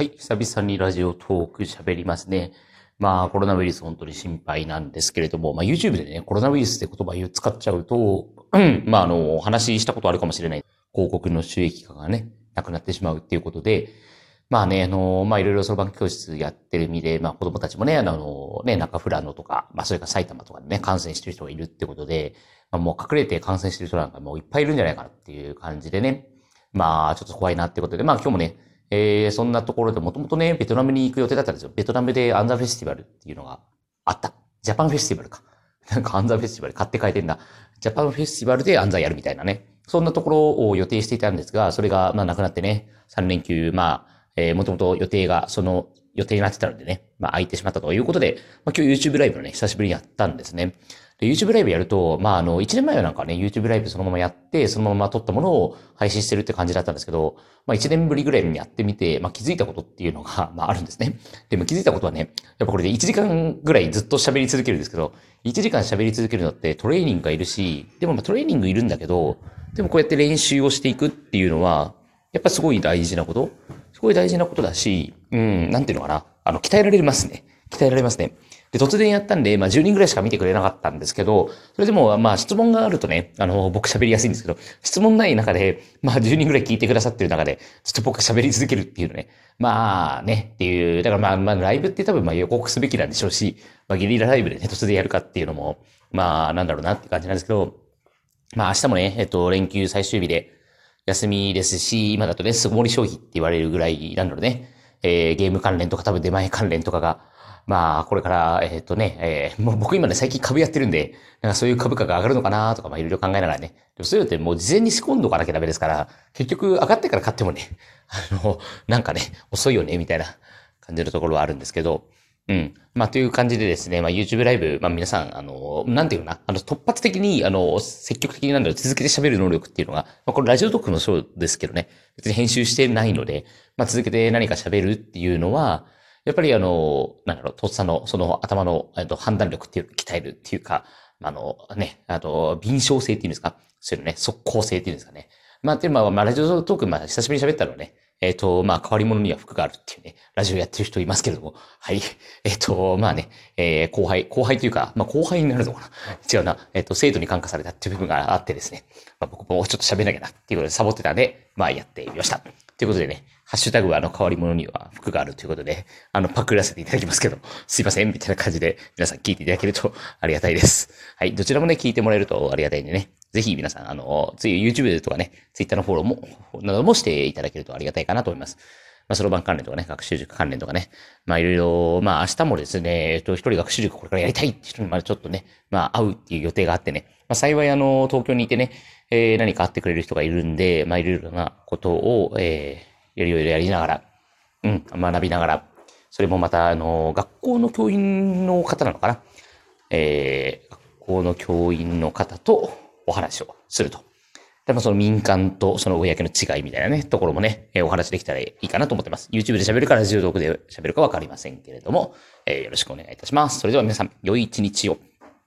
はい、久々にラジオトーク喋りますね。まあ、コロナウイルス本当に心配なんですけれども、まあ、YouTube でね、コロナウイルスって言葉を使っちゃうと、まあ、あの、話したことあるかもしれない。広告の収益化がね、なくなってしまうっていうことで、まあね、あの、まあいろいろそろばん教室やってる意味で、まあ子供たちもね、あの、ね、中富良野とか、まあそれから埼玉とかでね、感染してる人がいるってことで、まあもう隠れて感染してる人なんかもういっぱいいるんじゃないかなっていう感じでね、まあちょっと怖いなってことで、まあ今日もね、えー、そんなところでもともとね、ベトナムに行く予定だったんですよ。ベトナムでアンザフェスティバルっていうのがあった。ジャパンフェスティバルか。なんかアンザフェスティバル勝手に変えてんだ。ジャパンフェスティバルでアンザやるみたいなね。そんなところを予定していたんですが、それがまあなくなってね、3連休、まあ、えー、もともと予定が、その予定になってたのでね、まあ空いてしまったということで、まあ今日 YouTube ライブのね、久しぶりにやったんですね。で、YouTube ライブやると、まあ、あの、1年前はなんかね、YouTube ライブそのままやって、そのまま撮ったものを配信してるって感じだったんですけど、まあ、1年ぶりぐらいにやってみて、まあ、気づいたことっていうのが、まあ、あるんですね。でも気づいたことはね、やっぱこれで1時間ぐらいずっと喋り続けるんですけど、1時間喋り続けるのってトレーニングがいるし、でもまあトレーニングいるんだけど、でもこうやって練習をしていくっていうのは、やっぱすごい大事なことすごい大事なことだし、うん、なんていうのかな。あの、鍛えられますね。鍛えられますね。で、突然やったんで、まあ10人ぐらいしか見てくれなかったんですけど、それでも、まあ質問があるとね、あの、僕喋りやすいんですけど、質問ない中で、まあ10人ぐらい聞いてくださってる中で、ちょっと僕喋り続けるっていうのね。まあね、っていう、だからまあ、まあライブって多分まあ予告すべきなんでしょうし、まあゲリラライブでね、突然やるかっていうのも、まあなんだろうなって感じなんですけど、まあ明日もね、えっと、連休最終日で休みですし、今だとね、巣ごもり消費って言われるぐらいなのでね、えー、ゲーム関連とか多分出前関連とかが、まあ、これから、えっ、ー、とね、えー、もう僕今ね、最近株やってるんで、なんかそういう株価が上がるのかなとか、まあいろいろ考えながらね。でもそういうのってもう事前に仕込んどかなきゃダメですから、結局上がってから買ってもね、あの、なんかね、遅いよね、みたいな感じのところはあるんですけど、うん。まあ、という感じでですね、まあ、YouTube ライブ、まあ、皆さん、あの、なんていうかな、あの、突発的に、あの、積極的になんだろう、続けて喋る能力っていうのが、まあ、これラジオトークのショーですけどね、別に編集してないので、まあ、続けて何か喋るっていうのは、やっぱりあの、なんだろう、とっさの、その頭の、えっと、判断力っていうのを鍛えるっていうか、あの、ね、あと、敏捷性っていうんですかそういうのね、速攻性っていうんですかね。まあ、で、まあ、まあ、ラジオトーク、まあ、久しぶりに喋ったのね、えっ、ー、と、まあ、変わり者には服があるっていうね、ラジオやってる人いますけれども、はい。えっ、ー、と、まあね、えー、後輩、後輩というか、まあ、後輩になるのかな。違うな。えっ、と、生徒に感化されたっていう部分があってですね、まあ、僕もちょっと喋んなきゃなっていうことでサボってたんで、まあ、やってみました。ということでね、ハッシュタグはあの変わり者には服があるということで、あのパクらせていただきますけど、すいません、みたいな感じで皆さん聞いていただけるとありがたいです。はい、どちらもね、聞いてもらえるとありがたいんでね、ぜひ皆さん、あの、つい YouTube とかね、Twitter のフォローも、などもしていただけるとありがたいかなと思います。まあ、そろばん関連とかね、学習塾関連とかね、まあ、いろいろ、まあ、明日もですね、えっと、一人学習塾これからやりたいって人にまでちょっとね、まあ、会うっていう予定があってね、まあ、幸いあの、東京にいてね、えー、何か会ってくれる人がいるんで、まあ、いろいろなことを、えー、やりよりやりながら、うん、学びながら、それもまた、あの、学校の教員の方なのかな？えー、学校の教員の方とお話をすると。でもその民間とその公の違いみたいなね、ところもね、えー、お話できたらいいかなと思ってます。YouTube で喋るかラジオトークで喋るかわかりませんけれども、えー、よろしくお願いいたします。それでは皆さん、良い一日を。